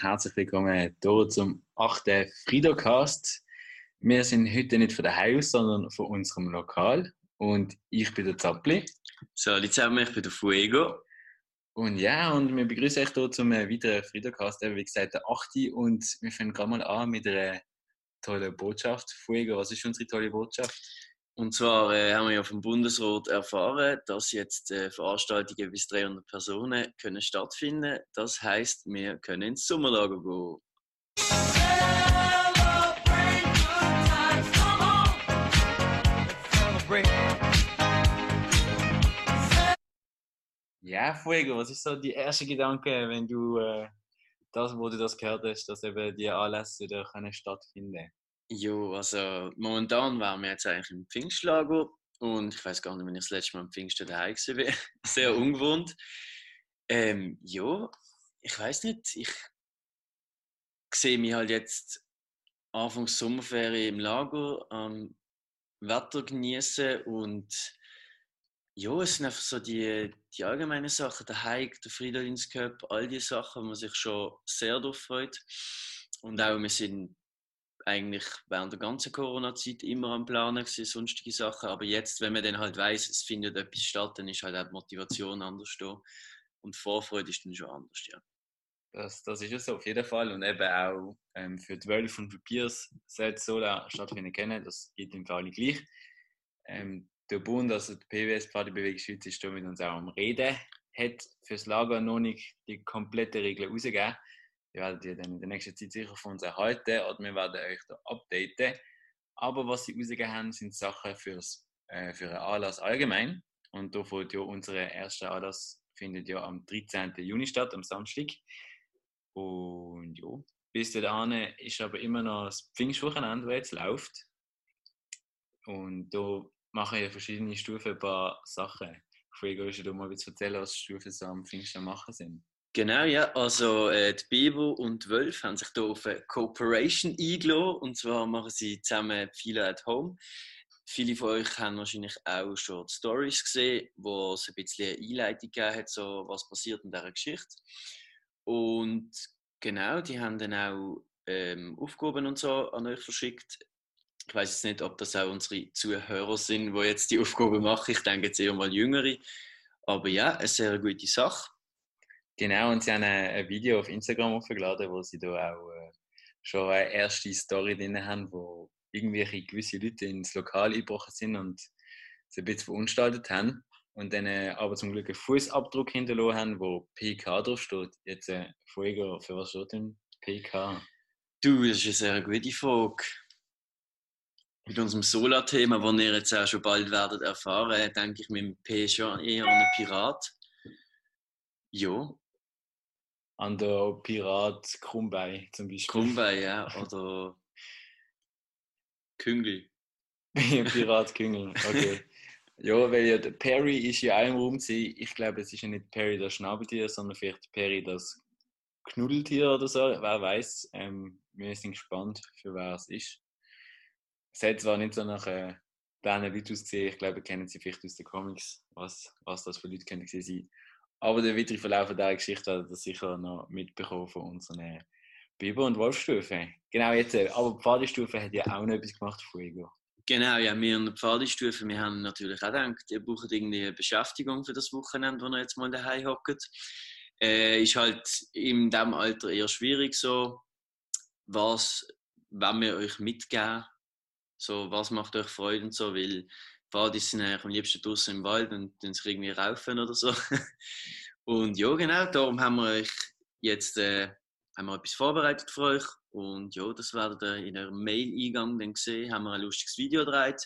Herzlich willkommen hier zum 8. Friedocast. Wir sind heute nicht von der Haus, sondern von unserem Lokal. Und ich bin der Zappli. Salut zusammen, ich bin der Fuego. Und ja, und wir begrüßen euch hier zum weiteren Friedocast, wie gesagt, der 8. Und wir fangen gerade mal an mit einer tollen Botschaft. Fuego, was ist unsere tolle Botschaft? Und zwar äh, haben wir ja vom Bundesrat erfahren, dass jetzt äh, Veranstaltungen bis 300 Personen können stattfinden. Das heißt, wir können ins Sommerlager gehen. Ja, Fuego, was ist so die erste Gedanke, wenn du äh, das, wo du das gehört hast, dass eben die Anlässe wieder können stattfinden? Jo, also momentan waren wir jetzt eigentlich im Pfingstlager und ich weiß gar nicht, wenn ich das letzte Mal am Pfingsten daheim war. Sehr ungewohnt. Ähm, ja, ich weiß nicht, ich sehe mich halt jetzt Anfang Sommerferien im Lager am Wetter genießen und ja, es sind einfach so die, die allgemeinen Sachen, der Hike, der Friedenscup, all die Sachen, wo man sich schon sehr darauf freut. Und auch, wir sind eigentlich während der ganzen Corona-Zeit immer am Planen gewesen, sonstige Sachen. Aber jetzt, wenn man dann halt weiß, es findet etwas statt, dann ist halt auch die Motivation anders da. Und die Vorfreude ist dann schon anders, ja. Das, das ist es auf jeden Fall. Und eben auch ähm, für die Wölfe und für Piers sollte Sola stattfinden können. Das geht im Fall gleich. Ähm, der Bund, also die PWS Pfadebewegung Schweiz, ist da mit uns auch am Reden. Hat fürs Lager noch nicht die komplette Regel rausgegeben. Die werdet ihr dann in der nächsten Zeit sicher von uns erhalten oder wir werden euch da updaten. Aber was sie rausgegeben haben, sind Sachen fürs, äh, für einen Anlass allgemein. Und da findet ja unser erster Anlass findet ja am 13. Juni statt, am Samstag. Und ja, bis dahin ist aber immer noch das Pfingstwochenende, das jetzt läuft. Und da machen ja verschiedene Stufen ein paar Sachen. Ich will euch da mal erzählen, was Stufen so am Pfingsten machen sind. Genau, ja. Also äh, die Bibo und die Wölfe haben sich hier auf eine Cooperation eingeladen. Und zwar machen sie zusammen viele at home. Viele von euch haben wahrscheinlich auch schon die Stories gesehen, wo es ein bisschen eine Einleitung gegeben hat, so was passiert in dieser Geschichte. Und genau, die haben dann auch ähm, Aufgaben und so an euch verschickt. Ich weiß jetzt nicht, ob das auch unsere Zuhörer sind, die jetzt die Aufgaben machen. Ich denke jetzt eher mal Jüngere. Aber ja, eine sehr gute Sache. Genau, und sie haben ein Video auf Instagram hochgeladen, wo sie da auch äh, schon eine erste Story drin haben, wo irgendwelche gewisse Leute ins Lokal eingebrochen sind und sie ein bisschen verunstaltet haben und dann äh, aber zum Glück einen Fußabdruck hinterlassen haben, wo PK draufsteht. Jetzt, äh, Fuego, für was steht denn PK? Du, das ist eine sehr gute Frage. Mit unserem Solar-Thema, das ihr jetzt auch schon bald werdet erfahren, denke ich mit dem P schon eher an einen Pirat. Ja, an der Pirat Krumbei zum Beispiel. Krumbei, ja, oder Küngel. Pirat Küngel, okay. ja, weil ja der Perry ist ja auch im Raum gewesen. Ich glaube, es ist ja nicht Perry das Schnabeltier, sondern vielleicht Perry das Knuddeltier oder so. Wer weiß. Ähm, wir sind gespannt, für wer es ist. Es hat zwar nicht so nach äh, diesen Leuten ausgesehen, ich glaube, kennen sie vielleicht aus den Comics, was, was das für Leute können sein aber der weitere Verlauf dieser Geschichte hat er sicher noch mitbekommen von unseren Biber- und Wolfstufen. Genau jetzt, äh, aber die Pfadestufe hat ja auch noch etwas gemacht von Ego. Genau, ja, wir in der Pfadestufe, wir haben natürlich auch gedacht, ihr braucht irgendwie eine Beschäftigung für das Wochenende, wo ihr jetzt mal daheim hockt. Äh, ist halt in diesem Alter eher schwierig so, was wenn wir euch mitgeben, so, was macht euch Freude und so, weil Partys sind eigentlich am liebsten draußen im Wald und dann sich irgendwie raufen oder so. Und ja, genau, darum haben wir euch jetzt äh, haben wir etwas vorbereitet für euch. Und ja, das werdet ihr in eurem Mail-Eingang dann sehen. Haben wir ein lustiges Video gedreht.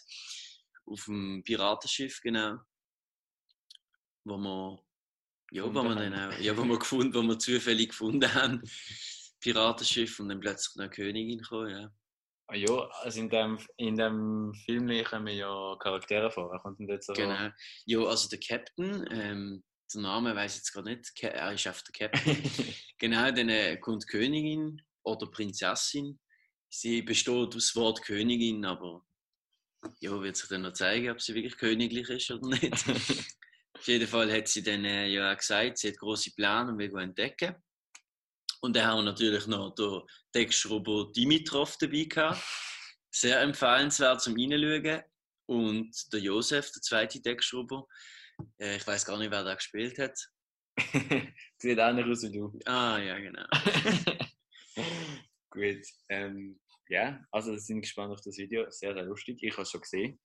Auf dem Piratenschiff, genau. Wo wir, ja, wo wir dann auch, ja, wo wir gefunden, wo wir zufällig gefunden haben. Piratenschiff und dann plötzlich eine Königin gekommen, ja. Ah ja, also in dem, in dem Film kommen ja Charaktere vor. Wer kommt denn jetzt so Genau. Ja, also der Captain, ähm, der Name weiß ich jetzt gerade nicht, er ist einfach der Captain. genau, dann äh, kommt Königin oder Prinzessin. Sie besteht aus Wort Königin, aber ja, wird sich dann noch zeigen, ob sie wirklich königlich ist oder nicht. Auf jeden Fall hat sie dann äh, ja auch gesagt, sie hat große Pläne und will entdecken. Und dann haben wir natürlich noch den Deckschrubber Dimitrov dabei gehabt. Sehr empfehlenswert zum Reinschauen. Und der Josef, der zweite Deckschrubber. Äh, ich weiß gar nicht, wer da gespielt hat. Sieht anders aus wie du. Ah, ja, genau. Gut. Ähm, ja, also wir sind gespannt auf das Video. Sehr, sehr lustig. Ich habe es schon gesehen.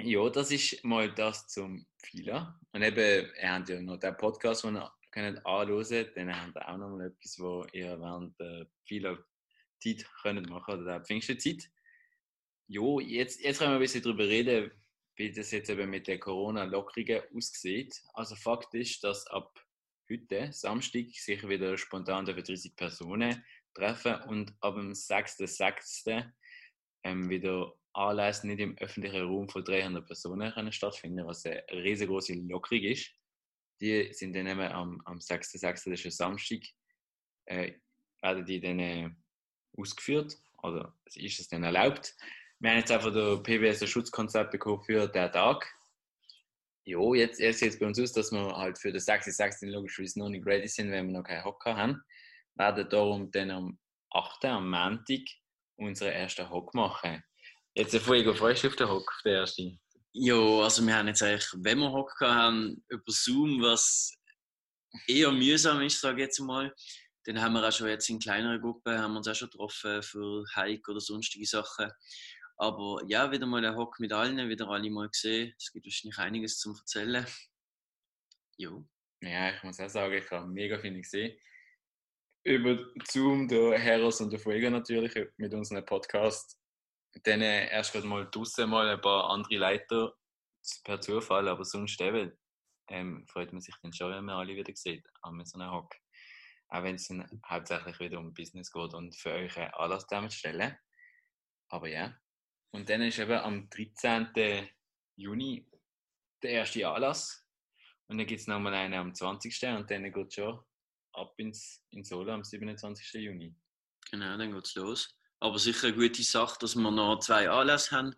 Ja, das ist mal das zum Fila. Und eben, ihr habt ja noch den Podcast, den ihr könnt anhören Dann habt ihr auch noch mal etwas, wo ihr während der Fila-Zeit könnt machen oder der Pfingstenzeit. Jo, jetzt, jetzt können wir ein bisschen darüber reden, wie das jetzt eben mit der Corona-Lockerungen aussieht. Also Fakt ist, dass ab heute, Samstag, sich wieder spontan 30 Personen treffen und ab dem 6.6. Ähm, wieder Anlässe nicht im öffentlichen Raum von 300 Personen können stattfinden, was eine riesengroße Lockerung ist. Die sind dann eben am, am 6.6., das ist ein Samstag, äh, werden die dann äh, ausgeführt, oder ist es dann erlaubt. Wir haben jetzt einfach der PBS ein Schutzkonzept bekommen für den Tag. Jo, jetzt, sieht es bei uns aus, dass wir halt für den 6.6. logischerweise noch nicht ready sind, wenn wir noch keinen Hocker haben. Wir werden darum dann am 8. am Montag unseren ersten Hock machen. Jetzt Fuego, du auf den Hock, auf den ersten? Ja, also wir haben jetzt eigentlich, wenn wir Hock haben, über Zoom, was eher mühsam ist, sage ich jetzt mal. Dann haben wir auch schon jetzt in kleineren Gruppen, haben wir uns auch schon getroffen für Hike oder sonstige Sachen. Aber ja, wieder mal ein Hock mit allen, wieder alle mal gesehen. Es gibt wahrscheinlich einiges zum Erzählen. Jo. Ja, ich muss auch sagen, ich habe mega viel gesehen. Über Zoom, der Heros und der Fuego natürlich, mit unserem Podcast dann äh, erst gerade mal draußen mal ein paar andere Leiter per Zufall, aber sonst eben, ähm, freut man sich dann schon, wenn man alle wieder sieht, an so einem Hock. Auch wenn es dann hauptsächlich wieder um Business geht und für euch einen Anlass stellen. Aber ja. Und dann ist eben am 13. Juni der erste Anlass. Und dann gibt es nochmal einen am 20. Und dann geht es schon ab ins, ins Solo am 27. Juni. Genau, dann geht es los. Aber sicher eine gute Sache, dass wir noch zwei Anlässe haben,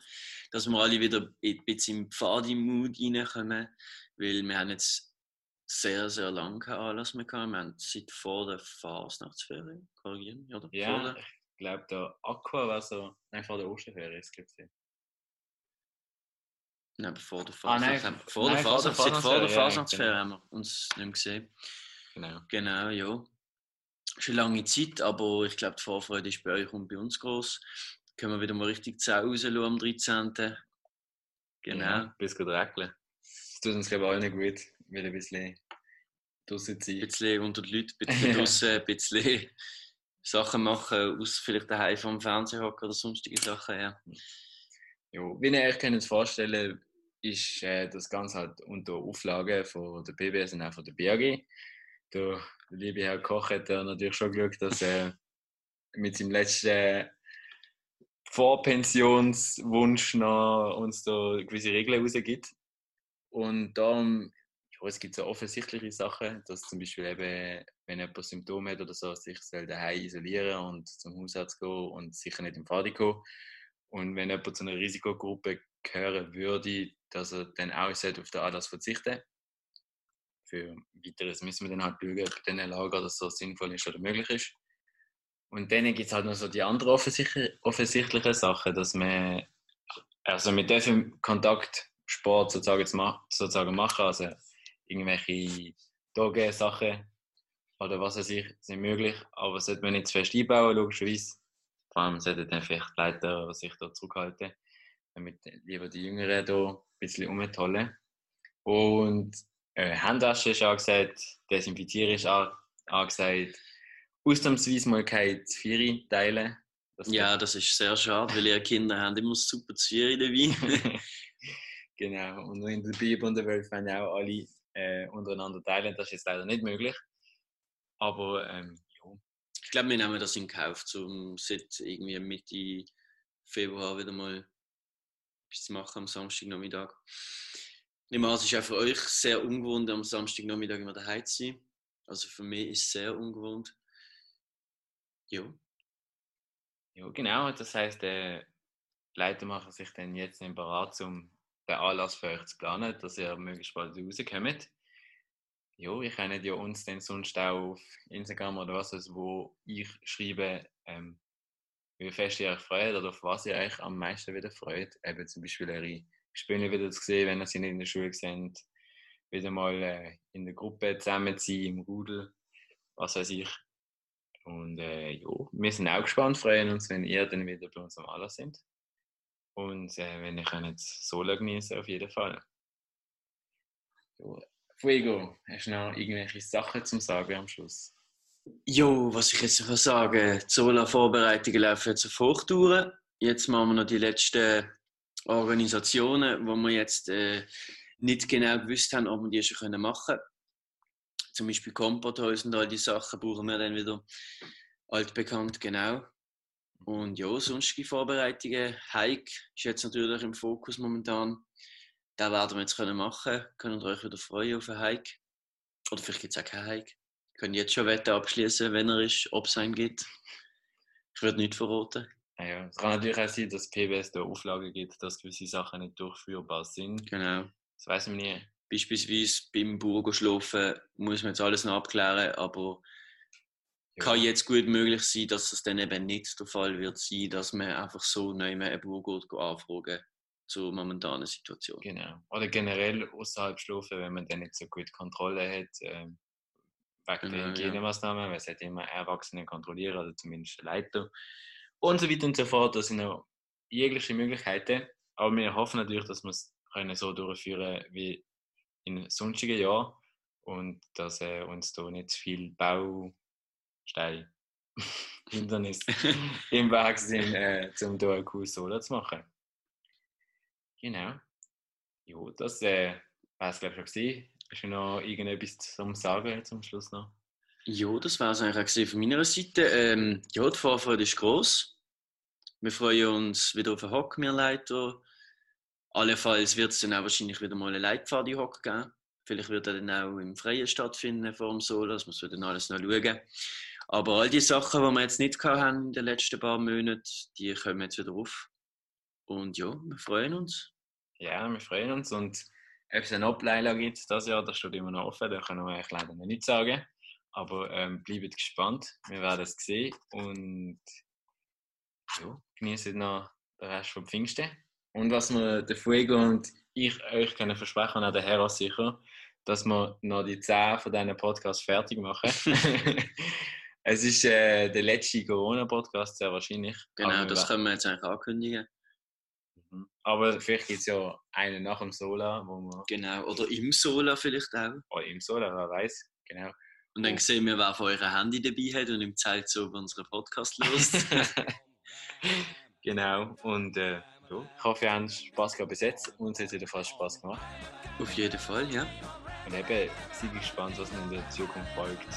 dass wir alle wieder ein bisschen im Pfadi-Mood reinkommen. Weil wir haben jetzt sehr, sehr lange keinen Anlass mehr gehabt. Wir haben seit vor der Fasnachtsferien, korrigieren, oder? Ja, ich glaube, der Aqua war so, nein, vor der Osterferien ist es, Nein, vor der Fasnacht. Ah, vor der Fasnacht, seit vor der Fasnachtsferien ja, genau. haben wir uns nicht mehr gesehen. Genau. Genau, ja schon lange Zeit, aber ich glaube, die Vorfreude ist bei euch und bei uns groß. Können wir wieder mal richtig zu Hause am 13. Genau. Ja, bis gut regeln. Das tut uns, glaube ich, allen gut, weil ein bisschen draußen sein. Ein bisschen unter die Leute, ein bisschen draußen, ein bisschen Sachen machen, aus vielleicht daheim vom Fernseher hocken oder sonstige Sachen, ja. ja wie ihr euch könnt vorstellen ist äh, das Ganze halt unter Auflagen von der PBS und auch von der BAG. Der liebe Herr Koch hat natürlich schon Glück, dass er mit seinem letzten Vorpensionswunsch noch uns da gewisse Regeln rausgibt. Und darum, ja, es gibt so offensichtliche Sachen, dass zum Beispiel eben, wenn jemand Symptome hat oder so, sich daheim isolieren und zum Hausarzt gehen und sicher nicht im Fadi gehen. Und wenn jemand zu einer Risikogruppe gehören würde, dass er dann auch auf den Anlass verzichten für weiteres müssen wir dann halt schauen, ob bei diesen Lager das so sinnvoll ist oder möglich ist. Und dann gibt es halt noch so die anderen offensichtlichen Sachen, dass man, also mit diesem Kontaktsport sozusagen, sozusagen machen, also irgendwelche Tage-Sachen oder was weiß ich, sind möglich, aber sollte man nicht zu fest einbauen, logischerweise. Vor allem sollten dann vielleicht die Leiter sich da zurückhalten, damit lieber die Jüngeren da ein bisschen umtollen. Und äh, ist angesagt, Desinfizieren ist angesagt, ausnahmsweise mal keine Zwiebeln teilen. Das ja, das ist sehr schade, weil ihre Kinder haben immer super Zwiebeln dabei. genau, und in der Bibel und der Welt werden auch alle äh, untereinander teilen. Das ist jetzt leider nicht möglich. Aber ähm, ja. Ich glaube, wir nehmen das in Kauf, um seit irgendwie Mitte Februar wieder mal etwas zu machen am Samstagnachmittag. Ich meine, es ist auch für euch sehr ungewohnt, am Samstagnachmittag immer daheim zu sein. Also für mich ist es sehr ungewohnt. Ja. Ja, genau. Das heißt, äh, die Leute machen sich dann jetzt in Berat, um den Anlass für euch zu planen, dass ihr möglichst bald rauskommt. ja, ich kenne ja uns dann sonst auch auf Instagram oder was, also, wo ich schreibe, ähm, wie fest ihr euch freut oder auf was ihr euch am meisten wieder freut. Eben zum Beispiel eure Spiele wieder zu sehen, wenn sie nicht in der Schule sind. Wieder mal äh, in der Gruppe zusammen sein, im Rudel, was weiß ich. Und äh, ja, wir sind auch gespannt, freuen uns, wenn ihr dann wieder bei uns am Aller sind. Und äh, wenn ihr könnt Solo genießen, auf jeden Fall. Ja. Fuego, hast du noch irgendwelche Sachen zum Sagen am Schluss? Jo, was ich jetzt noch sagen die Sola-Vorbereitungen laufen jetzt auf Hochtouren. Jetzt machen wir noch die letzten Organisationen, wo wir jetzt äh, nicht genau gewusst haben, ob wir die schon machen können. Zum Beispiel Komporthäuser und all die Sachen brauchen wir dann wieder altbekannt, genau. Und ja, sonstige Vorbereitungen. Hike ist jetzt natürlich im Fokus momentan. Da werden wir jetzt machen können. Ihr euch wieder freuen auf einen Hike. Oder vielleicht gibt es auch keinen Hike. Könnt jetzt schon Wetter abschließen, wenn er ist, ob es einen gibt. Ich würde nicht verraten. Ja, es kann natürlich auch sein, dass PBS da Auflagen gibt, dass gewisse Sachen nicht durchführbar sind. Genau. Das weiß man nie. Beispielsweise beim Burgo schlafen muss man jetzt alles noch abklären, aber ja. kann jetzt gut möglich sein, dass es dann eben nicht der Fall wird sein, dass man einfach so mehr einen Burgo anfragen zur momentanen Situation. Genau. Oder generell außerhalb schlafen, wenn man dann nicht so gut Kontrolle hat, ähm, wegen genau, der Hygienemaßnahmen, ja. weil es hat immer Erwachsene kontrollieren, oder zumindest Leiter und so weiter und so fort. Das sind noch jegliche Möglichkeiten. Aber wir hoffen natürlich, dass wir es so durchführen wie in sonstigen Jahren und dass äh, uns da nicht zu viel Bausteine, Hindernis im Weg sind, äh, um hier eine coole Solo zu machen. Genau. Ja, das äh, war es, glaube ich, schon gewesen. Hast du noch irgendetwas zum Sagen zum Schluss noch? Ja, das war es eigentlich auch von meiner Seite. Ähm, ja, die Vorfreude ist groß. Wir freuen uns wieder auf einen Hock, wir Leiter. Allenfalls wird es dann auch wahrscheinlich wieder mal eine Leitpfad Hock geben. Vielleicht wird er dann auch im Freien stattfinden vor dem Solo, das muss wir dann alles noch schauen. Aber all die Sachen, die wir jetzt nicht haben in den letzten paar Monaten, die kommen jetzt wieder auf. Und ja, wir freuen uns. Ja, wir freuen uns und ob es eine Ableilung gibt das Jahr, das steht immer noch offen, da können wir euch leider nicht sagen. Aber ähm, bleibt gespannt, wir werden es sehen und ja, genießen noch den Rest von Pfingsten. Und was wir der Fuego und ich euch können versprechen, und auch der Herr sicher, dass wir noch die 10 von diesen Podcasts fertig machen. es ist äh, der letzte Corona-Podcast, sehr wahrscheinlich. Genau, das können wir jetzt eigentlich ankündigen. Mhm. Aber vielleicht gibt es ja einen nach dem Sola, wo man. Genau, oder im Sola vielleicht auch. Oder im Sola, wer weiß, genau. Und dann sehen wir, wer von eurem Handy dabei hat und im Zelt so über unseren Podcast los. genau, und äh, ja, ich hoffe, ihr habt Spaß gehabt bis jetzt. Uns hat es fast Spaß gemacht. Auf jeden Fall, ja. Und eben, seid gespannt, was in der Zukunft folgt.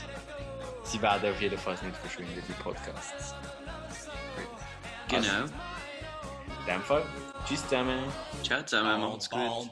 Sie werden auf jeden Fall nicht verschwinden, die Podcasts. Genau. Also, in dem Fall, tschüss zusammen. Ciao zusammen, macht's gut.